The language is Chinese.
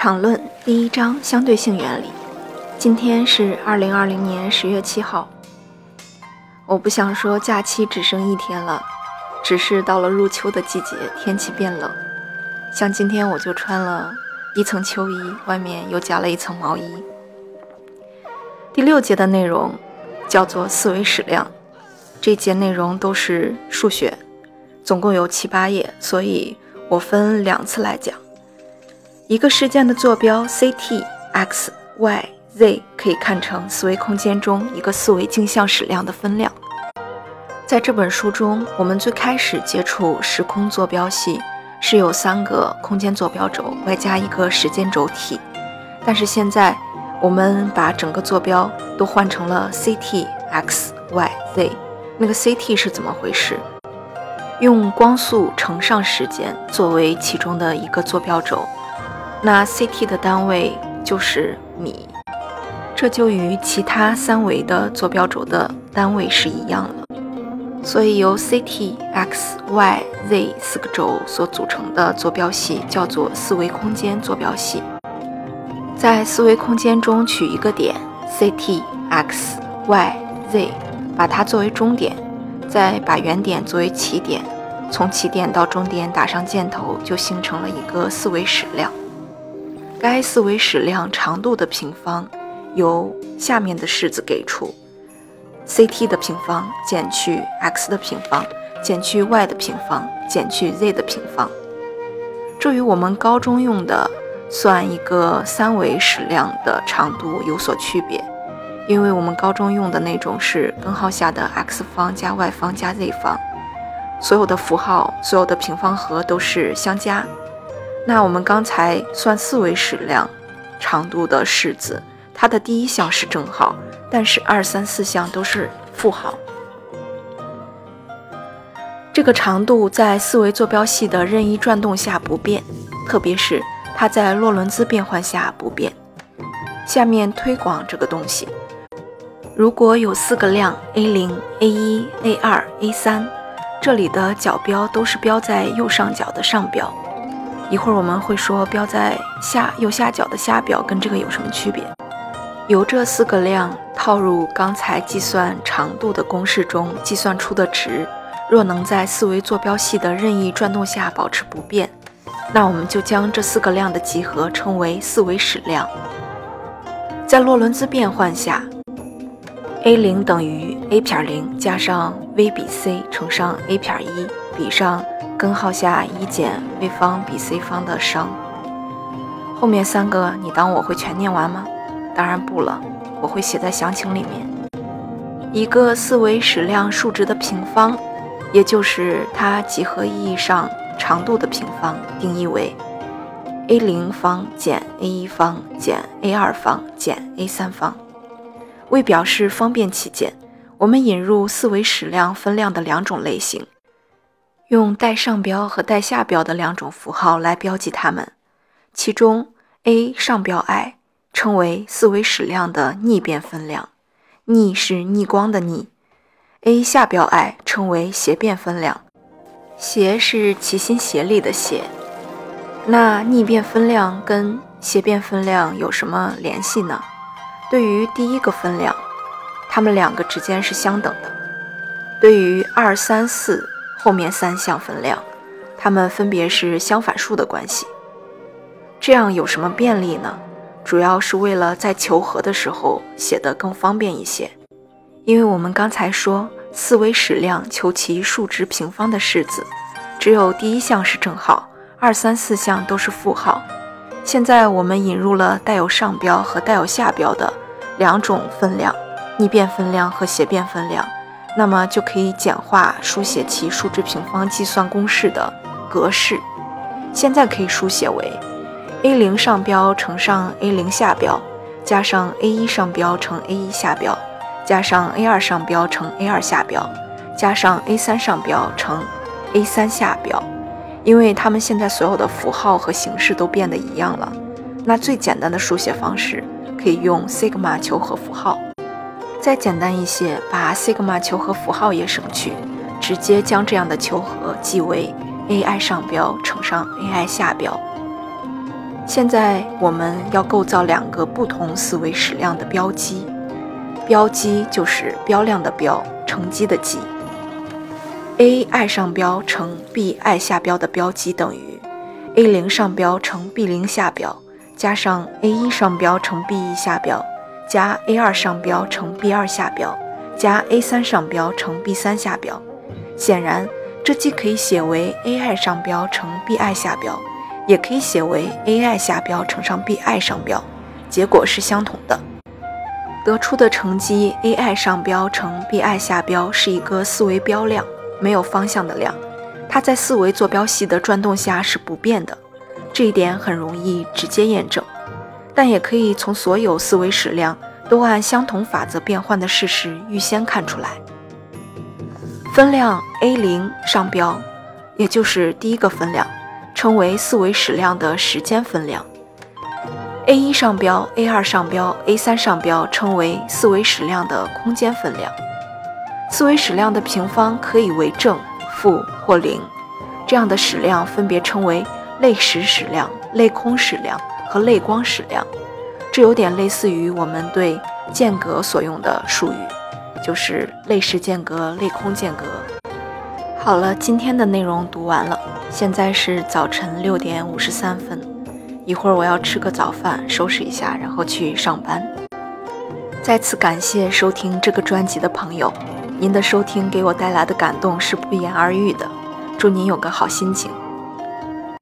场论第一章相对性原理。今天是二零二零年十月七号。我不想说假期只剩一天了，只是到了入秋的季节，天气变冷。像今天我就穿了一层秋衣，外面又加了一层毛衣。第六节的内容叫做四维矢量，这节内容都是数学，总共有七八页，所以我分两次来讲。一个事件的坐标 ct x y z 可以看成四维空间中一个四维镜像矢量的分量。在这本书中，我们最开始接触时空坐标系是有三个空间坐标轴外加一个时间轴体，但是现在我们把整个坐标都换成了 ct x y z。那个 ct 是怎么回事？用光速乘上时间作为其中的一个坐标轴。那 ct 的单位就是米，这就与其他三维的坐标轴的单位是一样了。所以由 ct、x、y、z 四个轴所组成的坐标系叫做四维空间坐标系。在四维空间中取一个点 ct、x、y、z，把它作为终点，再把原点作为起点，从起点到终点打上箭头，就形成了一个四维矢量。该四维矢量长度的平方由下面的式子给出：ct 的平方减去 x 的平方减去 y 的平方减去 z 的平方。这与我们高中用的算一个三维矢量的长度有所区别，因为我们高中用的那种是根号下的 x 方加 y 方加 z 方，所有的符号、所有的平方和都是相加。那我们刚才算四维矢量长度的式子，它的第一项是正号，但是二三四项都是负号。这个长度在四维坐标系的任意转动下不变，特别是它在洛伦兹变换下不变。下面推广这个东西，如果有四个量 a 零、a 一、a 二、a 三，这里的角标都是标在右上角的上标。一会儿我们会说标在下右下角的下表跟这个有什么区别？由这四个量套入刚才计算长度的公式中计算出的值，若能在四维坐标系的任意转动下保持不变，那我们就将这四个量的集合称为四维矢量。在洛伦兹变换下，a 零等于 a 撇零加上 v 比 c 乘上 a 撇一比上。根号下一减 v 方比 c 方的商，后面三个你当我会全念完吗？当然不了，我会写在详情里面。一个四维矢量数值的平方，也就是它几何意义上长度的平方，定义为 a 零方减 a 一方减 a 二方减 a 三方。为表示方便起见，我们引入四维矢量分量的两种类型。用带上标和带下标的两种符号来标记它们，其中 a 上标 i 称为四维矢量的逆变分量，逆是逆光的逆；a 下标 i 称为斜变分量，斜是齐心协力的协。那逆变分量跟斜变分量有什么联系呢？对于第一个分量，它们两个之间是相等的；对于二、三、四。后面三项分量，它们分别是相反数的关系。这样有什么便利呢？主要是为了在求和的时候写得更方便一些。因为我们刚才说四维矢量求其数值平方的式子，只有第一项是正号，二三四项都是负号。现在我们引入了带有上标和带有下标的两种分量：逆变分量和斜变分量。那么就可以简化书写其数值平方计算公式的格式。现在可以书写为：a 零上标乘上 a 零下标，加上 a 一上标乘 a 一下标，加上 a 二上标乘 a 二下标，加上 a 三上标乘 a 三下标。因为它们现在所有的符号和形式都变得一样了，那最简单的书写方式可以用 sigma 求和符号。再简单一些，把 sigma 求和符号也省去，直接将这样的求和记为 ai 上标乘上 ai 下标。现在我们要构造两个不同四维矢量的标积，标积就是标量的标，乘积的积。a i 上标乘 b i 下标的标积等于 a 零上标乘 b 零下标加上 a 一上标乘 b 一下标加 a 二上标乘 b 二下标加 a 三上标乘 b 三下标。显然，这既可以写为 a i 上标乘 b i 下标，也可以写为 a i 下标乘上 b i 上标，结果是相同的。得出的乘积 a i 上标乘 b i 下标是一个四维标量。没有方向的量，它在四维坐标系的转动下是不变的，这一点很容易直接验证，但也可以从所有四维矢量都按相同法则变换的事实预先看出来。分量 a 零上标，也就是第一个分量，称为四维矢量的时间分量；a 一上标、a 二上标、a 三上标称为四维矢量的空间分量。四维矢量的平方可以为正、负或零，这样的矢量分别称为类时矢量、类空矢量和泪光矢量。这有点类似于我们对间隔所用的术语，就是类时间隔、类空间隔。好了，今天的内容读完了，现在是早晨六点五十三分，一会儿我要吃个早饭，收拾一下，然后去上班。再次感谢收听这个专辑的朋友。您的收听给我带来的感动是不言而喻的，祝您有个好心情。